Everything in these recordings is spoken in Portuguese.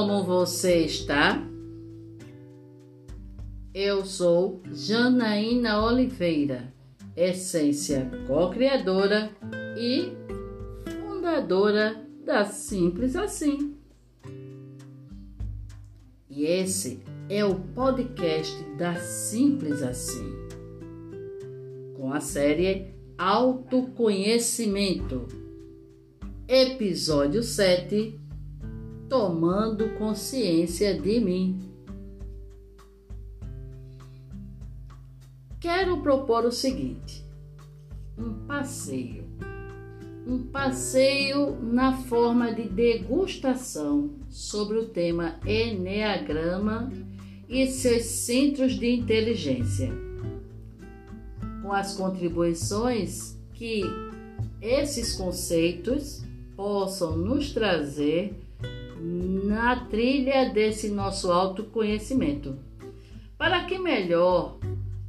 como você está? Eu sou Janaína Oliveira, essência co-criadora e fundadora da Simples Assim. E esse é o podcast da Simples Assim, com a série Autoconhecimento, episódio 7 Tomando Consciência de Mim. Quero propor o seguinte: um passeio. Um passeio na forma de degustação sobre o tema Enneagrama e seus centros de inteligência. Com as contribuições que esses conceitos possam nos trazer na trilha desse nosso autoconhecimento, para que melhor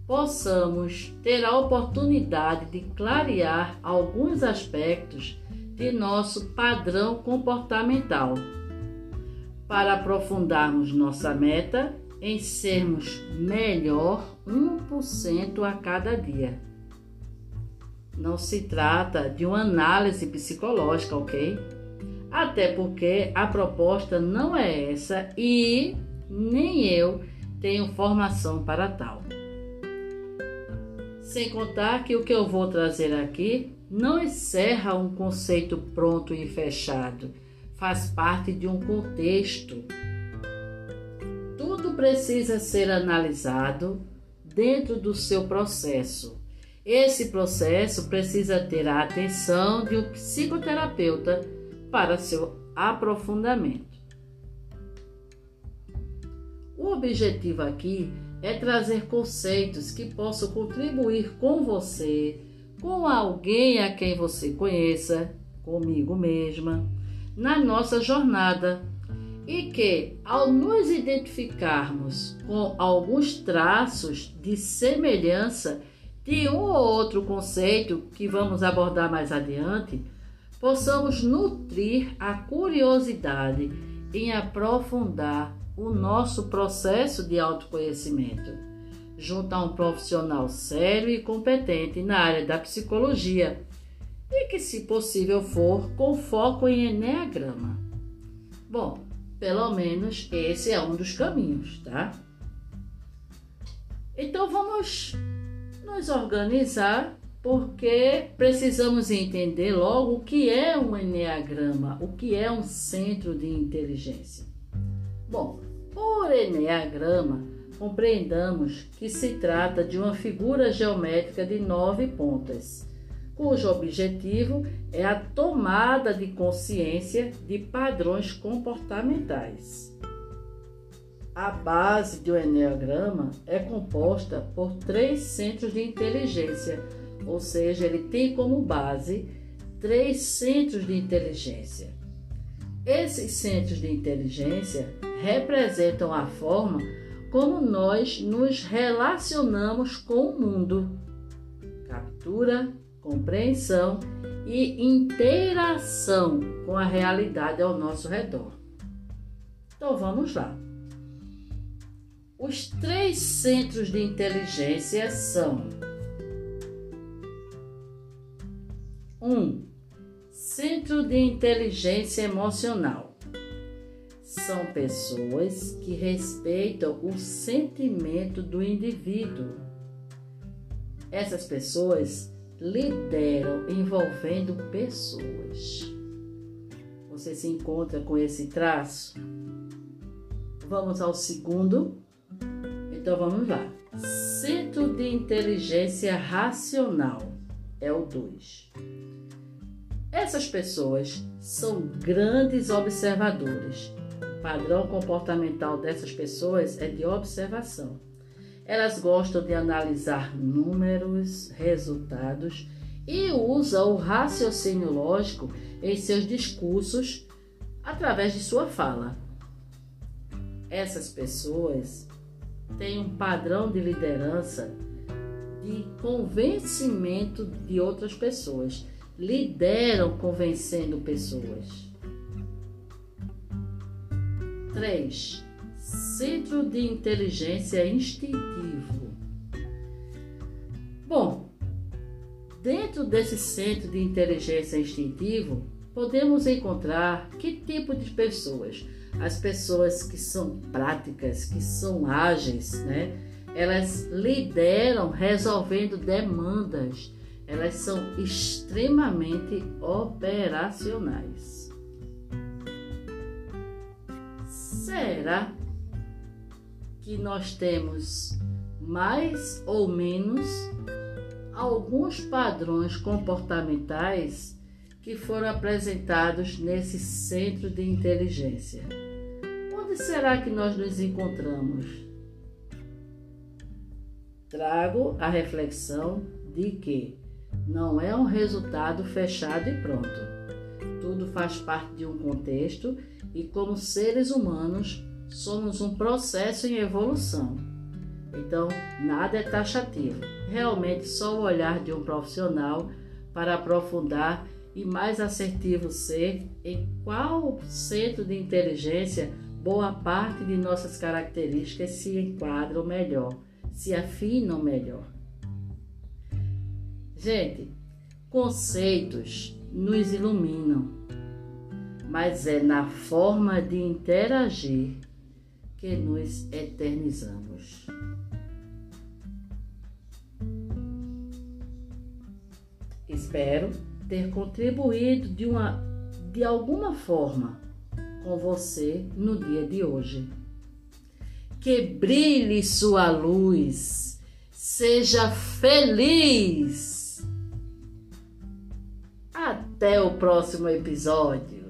possamos ter a oportunidade de clarear alguns aspectos de nosso padrão comportamental, para aprofundarmos nossa meta em sermos melhor 1% a cada dia. Não se trata de uma análise psicológica, ok? Até porque a proposta não é essa e nem eu tenho formação para tal. Sem contar que o que eu vou trazer aqui não encerra um conceito pronto e fechado, faz parte de um contexto. Tudo precisa ser analisado dentro do seu processo. Esse processo precisa ter a atenção de um psicoterapeuta para seu aprofundamento. O objetivo aqui é trazer conceitos que possam contribuir com você, com alguém a quem você conheça, comigo mesma, na nossa jornada. E que, ao nos identificarmos com alguns traços de semelhança de um ou outro conceito que vamos abordar mais adiante, possamos nutrir a curiosidade em aprofundar o nosso processo de autoconhecimento, junto a um profissional sério e competente na área da psicologia e que, se possível for, com foco em Enneagrama. Bom, pelo menos esse é um dos caminhos, tá? Então vamos nos organizar porque precisamos entender logo o que é um Enneagrama, o que é um centro de inteligência. Bom, por Enneagrama, compreendamos que se trata de uma figura geométrica de nove pontas, cujo objetivo é a tomada de consciência de padrões comportamentais. A base do Enneagrama é composta por três centros de inteligência, ou seja, ele tem como base três centros de inteligência. Esses centros de inteligência representam a forma como nós nos relacionamos com o mundo. Captura, compreensão e interação com a realidade ao nosso redor. Então vamos lá. Os três centros de inteligência são: 1. Um, centro de inteligência emocional são pessoas que respeitam o sentimento do indivíduo. Essas pessoas lideram envolvendo pessoas. Você se encontra com esse traço? Vamos ao segundo? Então vamos lá. Centro de inteligência racional é o 2. Essas pessoas são grandes observadores padrão comportamental dessas pessoas é de observação. Elas gostam de analisar números, resultados e usam o raciocínio lógico em seus discursos através de sua fala. Essas pessoas têm um padrão de liderança de convencimento de outras pessoas, lideram convencendo pessoas. 3. Centro de inteligência instintivo. Bom, dentro desse centro de inteligência instintivo, podemos encontrar que tipo de pessoas? As pessoas que são práticas, que são ágeis, né? Elas lideram resolvendo demandas. Elas são extremamente operacionais. Será que nós temos mais ou menos alguns padrões comportamentais que foram apresentados nesse centro de inteligência. Onde será que nós nos encontramos? Trago a reflexão de que não é um resultado fechado e pronto. Tudo faz parte de um contexto e, como seres humanos, somos um processo em evolução. Então, nada é taxativo. Realmente, só o olhar de um profissional para aprofundar e mais assertivo ser em qual centro de inteligência boa parte de nossas características se enquadram melhor, se afinam melhor. Gente, conceitos nos iluminam, mas é na forma de interagir que nos eternizamos. Espero ter contribuído de, uma, de alguma forma com você no dia de hoje. Que brilhe sua luz, seja feliz. Até o próximo episódio.